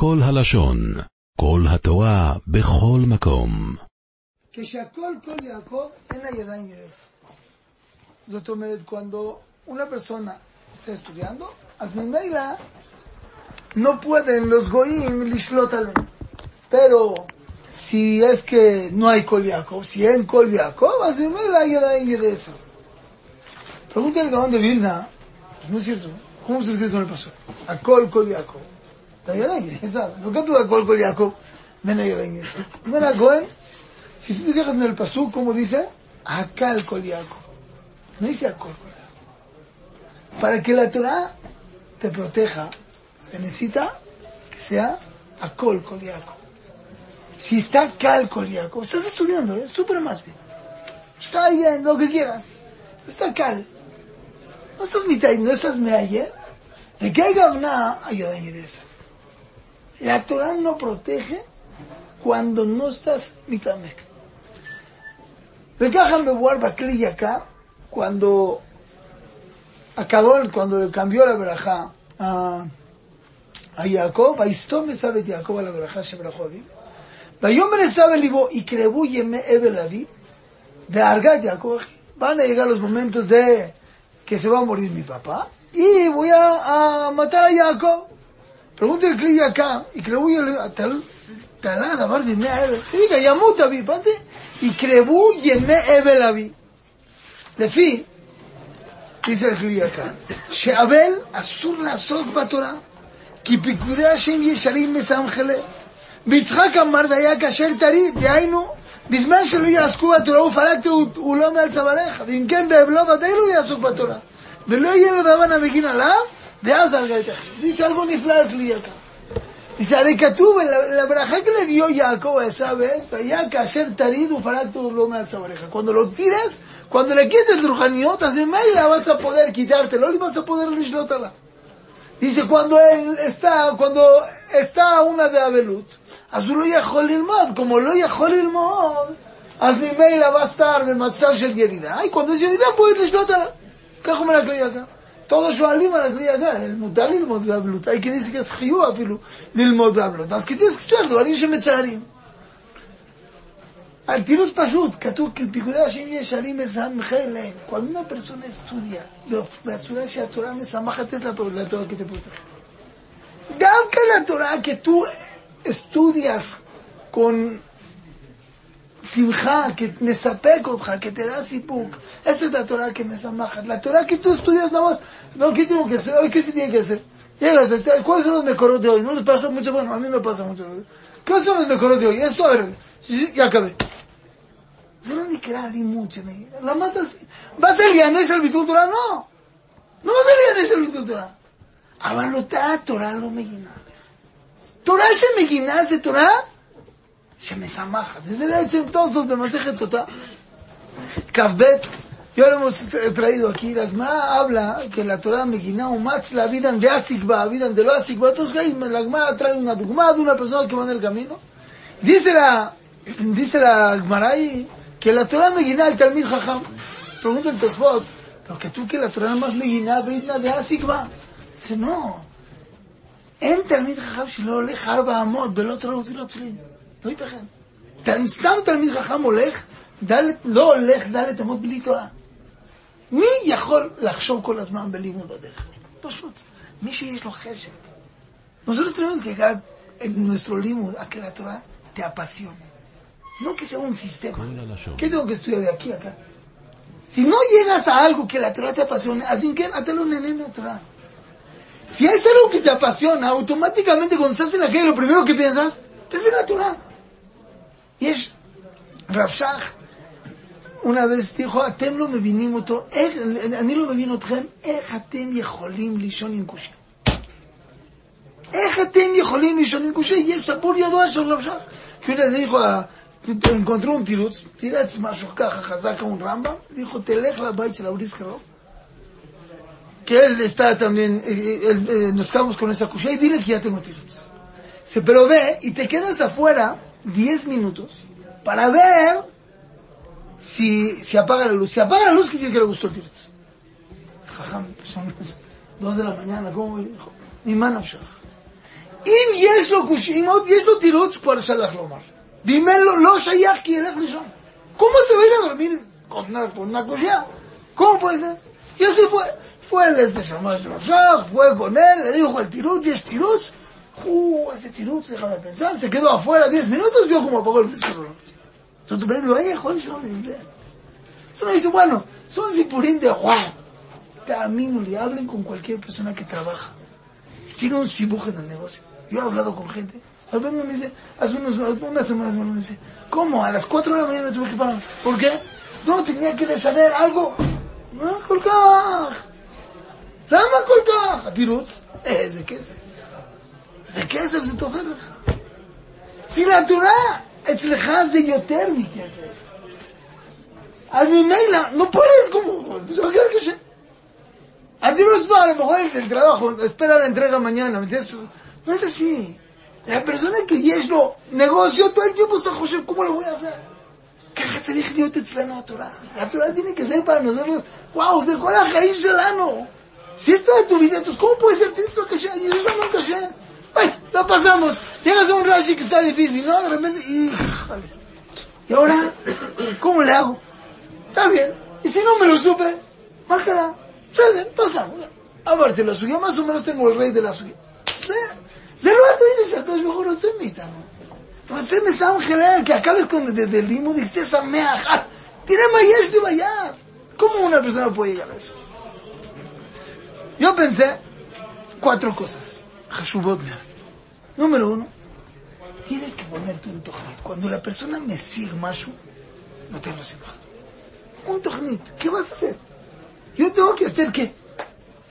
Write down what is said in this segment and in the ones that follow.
כל הלשון, כל התורה, בכל מקום. כשהכל כל יעקב, אין לה ידיים ידעס. זאת אומרת, cuando una persona está estudiando, אז ממילא no pueden los goyim לשלוט עליהם. Pero si es que no hay Kol Yaakov, si en Kol Yaakov, אז ממילא ידיים ידעס. Pregunta el Gaón de Vilna, no es cierto, ¿cómo se escrito en el paso? Akol Kol Yaakov. La ידיים ידעס. No כתוב הכל כל יעקב, בין הידיים ידעס. אומר הכהן, si tú te fijas en el pasú, ¿cómo dice? Akal Kol Yaakov. No dice Akol Kol Yaakov. Para que la Torah te proteja, se necesita que sea Akol Kol Yaakov. Si está Kal Kol Yaakov, estás estudiando, ¿eh? súper más bien. Está bien, lo que quieras. Está Kal. No estás mitad, no estás meayer. De que haya una ayuda en esa. La Torah no protege cuando no estás mitad Becajan Bebuar Bakli acá, cuando acabó, cuando cambió la verajá a, a Jacob, Aistó me sabe Jacob a la verajá Shebrajó Aviv, Vayomer sabe Libo y Krebu Yeme Ebel Aviv, de Argat Jacob, van a llegar los momentos de que se va a morir mi papá y voy a, a matar a Jacob. Pregunta el clic acá, y תל"ן, talán, בימי אבל, mea ימות אבי, מה זה? avi, ימי אבל אבי. לפי ebel כלי יקר, שאבל אסור לעסוק בתורה, כי פיקודי השם ישרים מסמכלה. ויצחק אמר, והיה כאשר תרי, דהיינו, בזמן שלא יעסקו בתורה הוא פרק תאות, הוא לא מעל צווארך, ואם כן באבלו ודאי לא יעסוק בתורה, ולא יהיה לבבן המגין עליו, ואז הרגה את אחיו. dice algo נפלא al כאן. Dice, Arekatuba, la, la braja que le dio Jacob esa vez, ya que ayer tarido para tu loma de oreja. Cuando lo tiras, cuando le quites el rujaniot, así la vas a poder quitártelo y vas a poder lishlotala. Dice, cuando él está, cuando está una de Abelut, azul lo yajol ilmod, como lo yajol ilmod, אז ממילא va a estar במצב של ירידה, y cuando es ירידה puedes לשלוט עליו. ככה אומר הכלי תורו שואלים על הגלי הגל, מותר ללמוד גבלות, אי כניסיקס חיו אפילו ללמוד גבלות. אז כתיסק שטויות, דברים שמצערים. Al tirus Pashut, que Picurea Hashem Yesharim Mesamjelen. Cuando una persona estudia, Beatzura Sheatorah Mesamajat es la, la Torah que te protege. Gavka la Torah que tú estudias con Simja, que Nesapekotja, que te da Sipuk. Esa es la Torah que me zamaja. La Torah que tú estudias nada más. No, ¿qué tengo que hacer? Hoy, ¿qué se tiene que hacer? Llegas a hacer, ¿cuáles son los mejores de hoy? No les pasa mucho, bueno, a mí me pasa mucho. ¿Cuáles son los mejores de hoy? Esto, a ver, ya acabé. Se no ni queda ni mucho, La matas. ¿Vas a liar, no es el Torah? No. No vas a liar, no es el Torah. Abalotá, Torah lo Megina. Torah se Megina de Torah. שמשמחת. וזה בעצם תוספות במסכת סוטה. כ"ב, hemos traído aquí, la Gemara habla que la Torah Megina umatz la vida de Asikba, vida de lo Asikba. Entonces ahí la Gemara trae una dogma de una persona que va en el camino. Dice la, dice la Gemara ahí que la Torah Megina el Talmid Jajam. Pregunta el Tosfot, pero que tú que la Torah más Megina, vida de Asikba. Dice, no. אין תלמיד חכם שלא הולך ארבע אמות בלא תראות ולא תפילין. לא ייתכן. סתם תלמיד חכם הולך, דלת, לא הולך דלת אמות בלי תורה. מי יכול לחשוב כל הזמן בלימוד בדרך? פשוט. מי שיש לו חשק. Nosotros tenemos que llegar en nuestro limud a que la Torah te apasione. No que sea un sistema. ¿Qué tengo que estudiar de aquí a acá? Si no llegas a algo que la Torah te apasione, así que atalo un enemigo a Torah. Si es algo que te apasiona, automáticamente cuando estás en aquello, lo primero que piensas es de la Torah. יש רב שך, vez dijo, אתם לא מבינים אותו, איך, אני לא מבין אתכם, איך אתם יכולים לישון עם קושי? איך אתם יכולים לישון עם קושי? יש ספור ידוע של רב שך. כי הוא dijo, encontró un תירוץ, תירץ משהו ככה חזק כמו רמב"ם, dijo, תלך לבית של האוריס קרוב, él está también, nos quedamos con esa cuchilla y dile que ya tengo tiros. Se pero 10 minutos para ver si, si apaga la luz. Si apaga la luz, quiere decir que le gustó el tiro. Jajam, son las 2 de la mañana, ¿cómo voy? Mi mano, אם יש לו קושיות, יש לו תירוץ כבר שלח לומר. ואם אין לו, לא שייך כי ילך לישון. ¿Cómo se va a ir a dormir con una, con una cuchilla? ¿Cómo puede ser? Y así fue. Fue el ese Shamash Rashach, fue con él, le dijo el tirutz, y es tirutz. ¡Uh, ese tiruto! Déjame pensar. Se quedó afuera 10 minutos, vio como apagó el pizarro. Entonces, pero lo ahí, joder, yo no sé. Solo dice, bueno, son sipurín de guau. También le hablen con cualquier persona que trabaja. Tiene un sibujo en el negocio. Yo he hablado con gente. Al menos me dice, hace unos, unas semanas me dice, ¿cómo? A las 4 de la mañana me tuve que parar. ¿Por qué? No, tenía que saber algo. No, colcaj. Lama colcaj. Tirut. Ese, ¿qué es? זה כסף, זה תוכן לך. סילה תורה, אצלך זה יותר מכסף. אז ממילא, no puedes como, se va a quedar קשה. Adiós, no, a lo mejor el trabajo, espera la entrega mañana, ¿me entiendes? No es así. La persona que יש לו negocio, todo el tiempo está חושב, ¿cómo lo voy a hacer? ככה צריך להיות אצלנו התורה. התורה tiene que ser para nosotros, וואו, זה כל החיים שלנו. Si esto es tu vida, entonces ¿cómo puede ser esto que sea? Y eso no caché. Bueno, lo pasamos. Llegas a un Rashi que está difícil, ¿no? De repente, y... ¿Y ahora? ¿Cómo le hago? Está bien. Y si no me lo supe, más cara. Está bien, pasamos. Aparte, la suya, más o menos tengo el rey de la suya. זה לא אתה הנה שהקדוש ברוך הוא רוצה מאיתנו. רוצה מסמך אליהם, que acabes con desde el limbo, esté שמח. תראה מה יש לי ביד. ¿Cómo una persona puede llegar a eso? Yo pensé cuatro cosas. Hashubot Número uno, tienes que ponerte un tojnit. Cuando la persona me sigue mashu, no tengo simba. Un tojnit. ¿Qué vas a hacer? Yo tengo que hacer qué?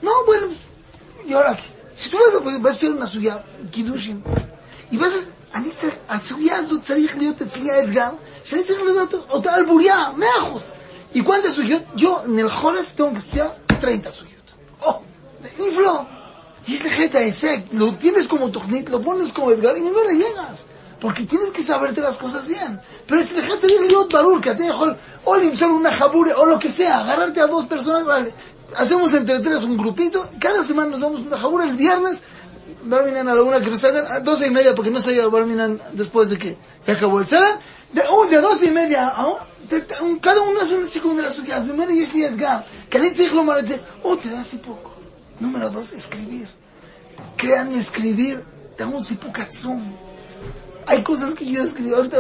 No, bueno, ¿y ahora qué? Si tú vas a, vas a hacer una suya, kidushin, y vas a... אני צריך, הסוגיה הזאת צריך להיות אצלי האתגר, שאני צריך לדעת אותה על בוריה, מאה אחוז. ¿Y cuántas sugiyot? Yo en el Joref tengo que estudiar 30 Y este jeta ese, lo tienes como Tochnit, lo pones como Edgar y no le llegas. Porque tienes que saberte las cosas bien. Pero jeta tiene que barur, que te dejo, o limpiar una jabure, o lo que sea, agarrarte a dos personas, vale. Hacemos entre tres un grupito, cada semana nos damos una jabura el viernes, Barminan a la una que nos hagan a doce y media porque no se llega Barminan después de que ya acabó el Seder. De, oh, de doce y media a cada uno hace un segundo de las suyas. Primero y es mi Edgar. Que alguien se dijo lo oh, te da así poco. Número dos, escribir. Créanme, escribir da un. Hay cosas que yo escribí. Ahorita,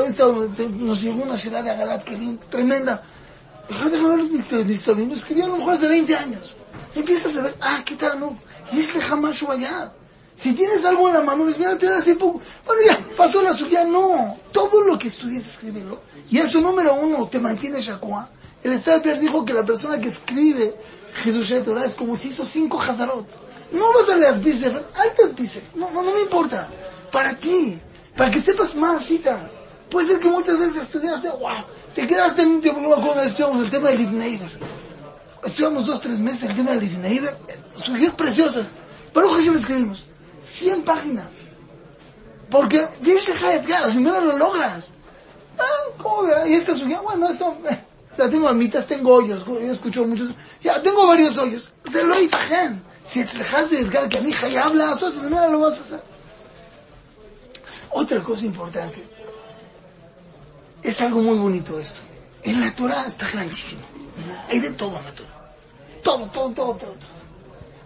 nos llegó una ciudad de Agalat que tremenda. Deja de ver los mis escribí a lo mejor hace 20 años. Empiezas a ver, ah, ¿qué tal? No, y es que jamás allá. Si tienes algo en la mano, te da así poco. Bueno, ya, pasó la suya. No, todo lo que estudies, escríbelo. Y eso, número uno, te mantiene Shakua. El Stapler dijo que la persona que escribe Hidushet Torah es como si hizo cinco Hazarot. No vas a leer Bisef, altas Bisef. No, no, no me importa. Para ti. Para que sepas más, cita. Puede ser que muchas veces estudiaste, wow, te quedaste en un tiempo, yo me acuerdo estudiamos el tema de Livneiber. Estudiamos dos, tres meses el tema de Livneiber. Sugieres preciosas. Pero me escribimos. 100 páginas. Porque tienes que dejar de primero lo logras. Ah, ¿cómo? Y esta suya, bueno, esto, eh, la tengo a tengo hoyos, yo escucho muchos, ya tengo varios hoyos. Se lo itajen. Si te dejas de que a mi hija ya habla, primero lo vas a hacer. Otra cosa importante, es algo muy bonito esto. En la Torah está grandísimo. Hay de todo en la Torah. Todo, todo, todo, todo.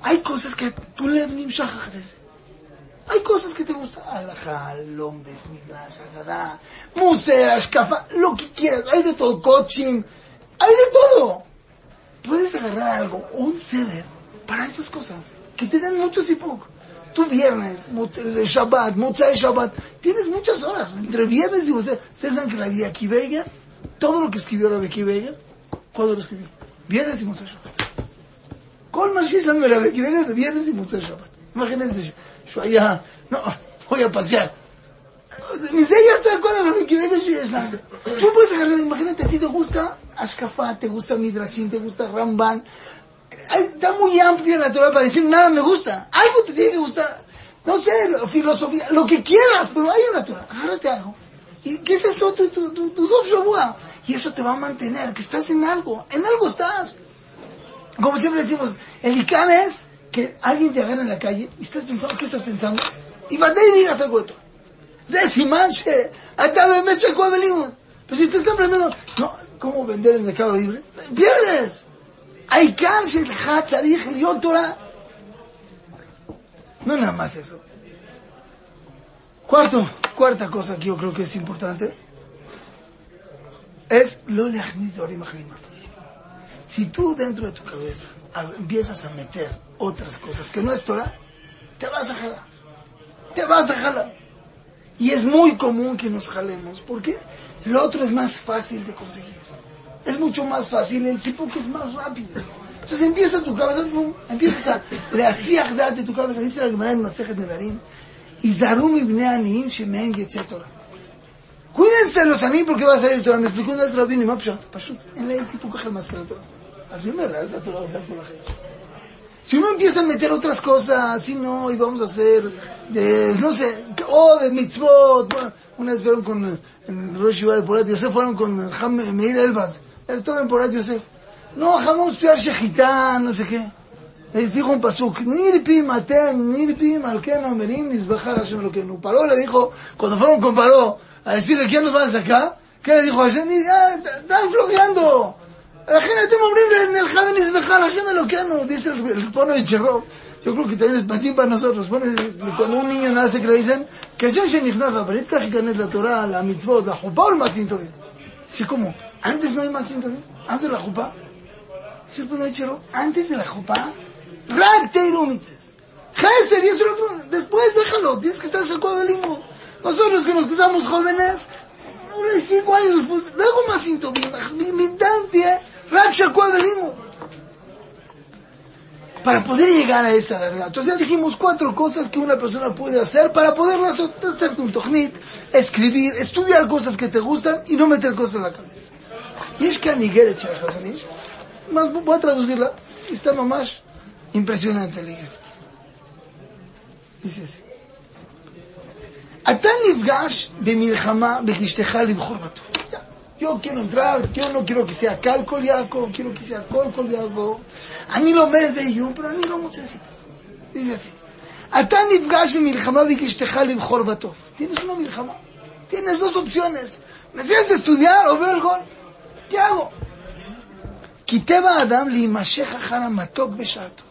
Hay cosas que tú le nimshach hay cosas que te gustan. Alajá, Lombes, Midrash, Agadá, Muser, Ashkafa, lo que quieras. Hay de todo, coaching. Hay de todo. Puedes agarrar algo, un ceder, para esas cosas. Que te dan mucho poco. Tú viernes, Shabbat, Motzai Shabbat, tienes muchas horas. Entre viernes y usted. Ustedes saben que la vida aquí todo lo que escribió la Becky ¿cuándo lo escribió? Viernes y Motzai Shabbat. ¿Cuál más es la Becky de viernes y Motzai Shabbat? Imagínense, yo allá, no, voy a pasear. Tú puedes agarrar, imagínate, a ti te gusta Ashkafat, te gusta Midrashim, te gusta Ramban. Está muy amplia la Torah para decir nada me gusta. Algo te tiene que gustar. No sé, filosofía, lo que quieras, pero hay una Torah. Agárrate algo. ¿Y qué es eso? Tu, tu, tu, tu Y eso te va a mantener, que estás en algo. En algo estás. Como siempre decimos, el Icán es que alguien te agarra en la calle y estás pensando, ¿qué estás pensando? Y mandé y digas algo otro. De Simanche, atame mecha venimos. Pero si te están aprendiendo, no, ¿cómo vender en Mercado Libre? ¡Pierdes! Hay cárcel, Hatzarij, el Torah. No nada más eso. Cuarto, cuarta cosa que yo creo que es importante es lo lejnidorim Si tú dentro de tu cabeza empiezas a meter otras cosas que no es Torah, te vas a jalar. Te vas a jalar. Y es muy común que nos jalemos, porque lo otro es más fácil de conseguir. Es mucho más fácil, el tipo que es más rápido. Entonces empieza tu cabeza, empiezas a le hacías de tu cabeza, dice la Gemara en Masejet Nedarim, y Zarum ibn Aniim Shemen Torah. Cuídense los anim porque va a salir Torah. Me explicó una vez Rabino Mapshat, Pashut, en la el Sipukaj el Maskerat Torah. Las primeras, es natural, por la gente. Si uno empieza a meter otras cosas, si no, y vamos a hacer de, no sé, oh, de mitzvot. Una vez fueron con el Rosh de Porat Yosef, fueron con Meir Elbas. El todo en Porat Yosef. No, jamás estudiar Shejitá, no sé qué. Les dijo un pasuk, nirpim atem, nirpim alken omerim nizbajar Hashem Elokeinu. Paró le dijo, cuando fueron con Paró, a decirle, ¿quién nos va a sacar? ¿Qué le dijo Hashem? ¡Ah, están flojeando! Imagínate, en el Jadon es mejor, Hashem Elokeanu, dice el, pono de Cherro. Yo creo que también es patín para nosotros. Cuando un niño nace que le dicen, que Hashem Shenichnaja, pero Yitka Hikanet, la Torah, la mitzvot, la jupá o el más cinto Sí, ¿cómo? ¿Antes no hay más cinto ¿Antes de la jupá? Sí, el pono de Cherro, ¿antes de la jupá? Rak Teirumitzes. Gesed, y eso lo otro. Después déjalo, tienes que estar cercado del limbo. Nosotros que nos casamos jóvenes, ahora cinco años después, luego más mi dante, pie, para poder llegar a esa verdad. Entonces ya dijimos cuatro cosas que una persona puede hacer para poder hacer un tojnit, escribir, estudiar cosas que te gustan y no meter cosas en la cabeza. Y es que a Miguel más voy a traducirla, está más impresionante el Dice así. אתה נפגש במלחמה באשתך לבחור בטוב. yo quiero entrar, yo no quiero que sea Calcol Jacob, quiero que sea Colcol A mí lo mes de Iyum, pero a mí no mucho así. Dice así. Atán nifgash milchama vikishtejal jorbato. Tienes una milchama. Tienes dos opciones. Me siento estudiar o veo el gol. ¿Qué hago? Quiteba Adam limashech achara matok beshato.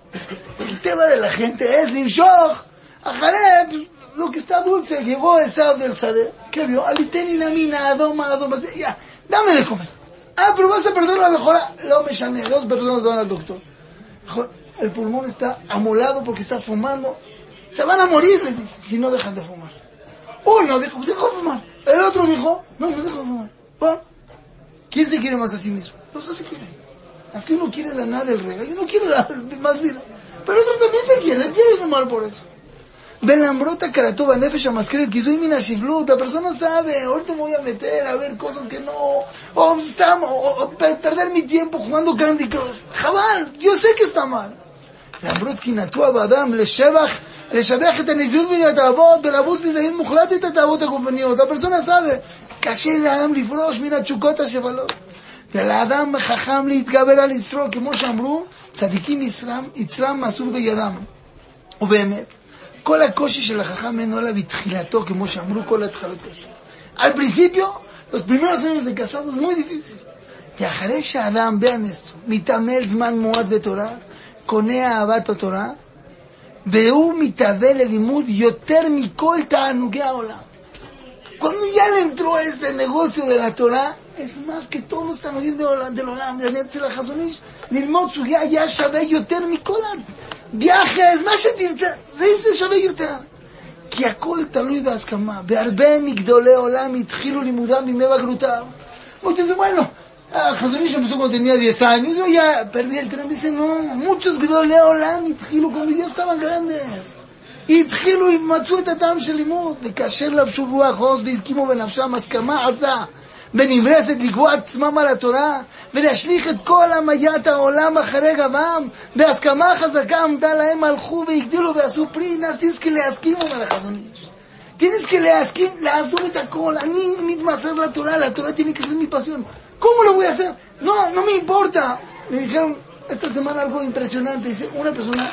El tema de la gente es limshoj. Ajareb, pues, lo que está dulce. Llegó esa del Sadeh. ¿Qué vio? Alitenina mina adoma adoma. Ya dame de comer. Ah, pero vas a perder la mejora. No me llamé, dos personas van al doctor. El pulmón está amolado porque estás fumando. Se van a morir, les dice, si no dejan de fumar. Uno dijo, pues dejó de fumar. El otro dijo, no, no dejo de fumar. ¿quién se quiere más a sí mismo? Los dos se quieren. Es que uno quiere la nada del rega y uno quiere la, más vida. Pero otro también se quiere, quiere fumar por eso. Belambrota Karatuba Nefesh Amaskret Kizui Mina Shivlut. La persona sabe, ahorita voy a meter a ver cosas que no, o, estamos, o, perder mi tiempo jugando Candy Crush. Jabal, yo sé que está mal. למרות קינאתו באדם לשבח, לשבח את הנזירות מן התאוות ולבוס בזהות מוחלט את התאוות הגופניות. הפרסונה סאבה, קשה לאדם לפרוש מן התשוקות השבלות. ולאדם חכם להתגבר על יצרו, כמו שאמרו, צדיקים יצרם מסור בידם. ובאמת, כל הקושי של החכם אין עולה בתחילתו, כמו שאמרו כל ההתחלות קשות. Al principio, los primeros años de casado es muy difícil. ואחרי שהאדם באנסו מתעמל זמן מועד בתורה, קונה אהבת התורה, והוא מתהווה ללימוד יותר מכל תענוגי העולם. Cuando ya le entró este negocio de la Torah, es más que todos los תענוגים del עולם, אצל החזון איש, ללמוד סוגיה היה שווה יותר מכל viajes, מה שתרצה, זה, זה שווה יותר. כי הכל תלוי בהסכמה. והרבה מגדולי עולם התחילו לימודם בימי בגרותם. Muchos dicen, bueno, Jazón empezó cuando tenía 10 años, yo ya perdí el tren. Dicen, no, muchos גדולי עולם התחילו cuando ya estaban grandes. התחילו, מצאו את הטעם של לימוד, וכאשר לבשו רוח עוז והסכימו בנפשם הסכמה עזה ונמרצת לקבוע עצמם על התורה ולהשליך את כל המיית העולם אחרי גבם בהסכמה חזקה עמדה להם הלכו והגדילו ועשו פרי נסיס כלהסכימו מלחזון איש Tienes que להסכים, לעזוב את הכל. אני מתמסר לתורה, la Torah tiene que ser mi pasión. ¿Cómo lo voy a hacer? No, no me importa. Me dijeron esta semana algo impresionante. Dice, una persona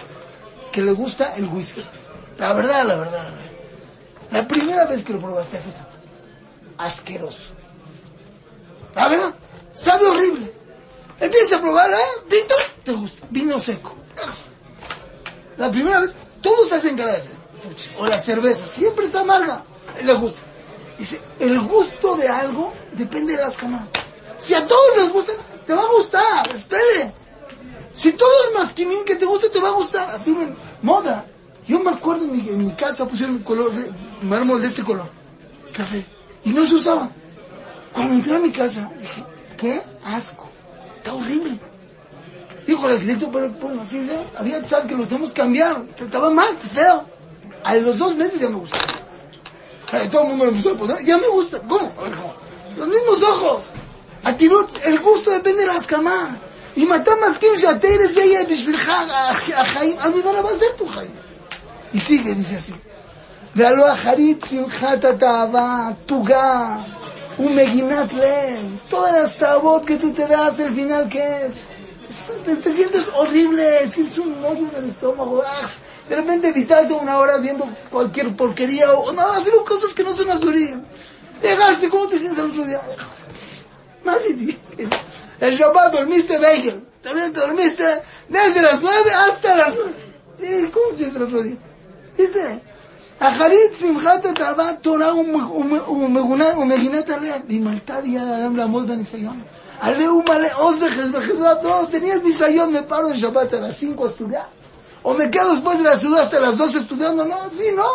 que le gusta el whisky. La verdad, la verdad. La primera vez que lo probaste, ¿qué sabe? Asqueroso. ¿La verdad? Sabe horrible. Empieza a probar, ¿eh? Vino, te gusta. Vino seco. La primera vez, todos hacen cara. O la cerveza, siempre está amarga. Le gusta. Dice, el gusto de algo depende de las camas. Si a todos les gusta, te va a gustar, espere. Si todo es masquimín que te gusta, te va a gustar. Afirmen, moda. Yo me acuerdo en mi, en mi casa pusieron color de mármol de este color, café, y no se usaba. Ah, Cuando entré a mi casa, dije, qué asco, está horrible. Dijo el arquitecto, pero bueno, así ¿sí? había que lo tenemos que cambiar, estaba mal, feo. A los dos meses ya me gustó. Todo el mundo lo empezó ya me gusta. ¿Cómo? Los mismos ojos. Actitud, el gusto depende de las camas. Y matamos que ya te eres ella a Jaim, a mi van a hacer tu Jaim. Y sigue, dice así. De harit un Meginat Lev. Todas las tabot que tú te das, al final que es. Te, te, sientes horrible, sientes un hoyo en el estómago. ¡Ah! De repente evitaste una hora viendo cualquier porquería o nada, pero cosas que no son azurín. Dejaste, ¿cómo te sientes el otro día? Más El Shabbat dormiste Beigel. También te dormiste desde las nueve hasta las nueve. ¿Cómo te sientes el otro día? Dice, אחרית שמחת התאווה תורה ומגינת עליה, וימלטה ביד האדם לעמוד בניסיון. הרי הוא מלא עוז וחזרת עוז, tenías ניסיון, paro en Shabbat a las 5 a estudiar, o me quedo después de la ciudad hasta las 12 estudiando, no, sí, no,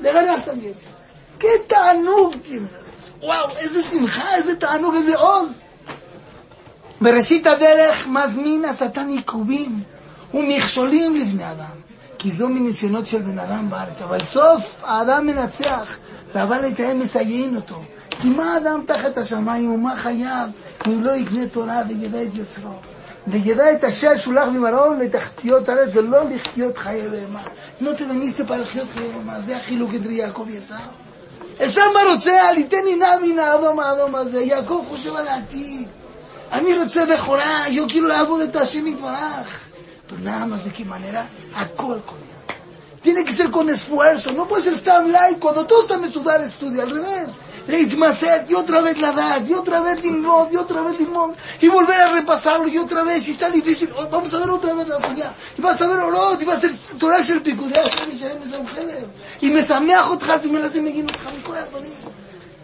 le ganas también. ¿Qué tanug tienes? וואו, איזה שמחה, איזה תענוג, איזה עוז. בראשית הדרך מזמין השטן עיכובים ומכשולים לבני אדם. כי זו מניסיונות של בן אדם בארץ. אבל סוף האדם מנצח, והבא לתאם מסייעין אותו. כי מה האדם תחת השמיים ומה חייו אם לא יקנה תורה וידע את יוצרו? וידע את אשר שולח ממרום לתחתיות הארץ ולא לחיות חיי בהמה. לא תבניסטי para לחיות חיי בהמה, זה החילוק entre יעקב ועשיו. עשיו מה רוצה? ליתן עינה מן האדום האדום הזה. יעקב חושב על העתיד. אני רוצה בכורה, yo quiero לעבוד את השם יתברך. Pero nada más de qué manera, a col Tiene que ser con esfuerzo, no puede ser stand light cuando todos están sudar estudia, al revés. Leitmaser, y otra vez la edad, y otra vez Dimod, y otra vez Dimod, y volver a repasarlo, y otra vez, y está difícil, vamos a ver otra vez la suya, y vas a ver Orot, y va a ser Torah Shel Pikudah, y me sameajo y me Megin mi corazón.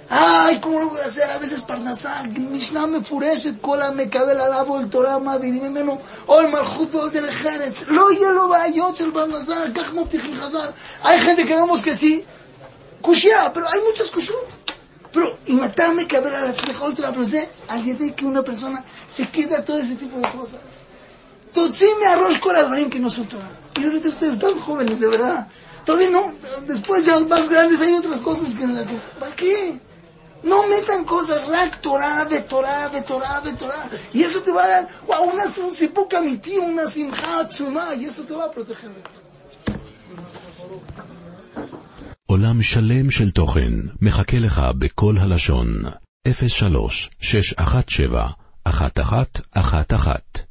Ay, ¿cómo lo voy a hacer? A veces Parnasal, Mishnah me fureshet, cola me cabe la lavo el Torah, vidimemeno, ol oh, malchut ol del jerez, lo yelo bayot el Parnasal, kach moptichim hazar. Hay gente que vemos que sí, kushia, pero hay muchas kushot. Pero, y matarme cabe la tzmeja Torah, pero sé, al de que una persona se queda todo ese tipo de cosas. Totsime arroz coladvarim que no son Torah. Y ahorita ustedes están jóvenes, de verdad. Todavía no, después ya más grandes hay otras cosas que en la costa. ¿Para qué? No metan cosas, rack, Torah, de Torah, de Torah, de Torah. Y eso te va a dar, wow, una un sipuca tío, una simcha tzuma, y eso te va a proteger de todo. עולם שלם של תוכן מחכה לך בכל הלשון, 03 617 1111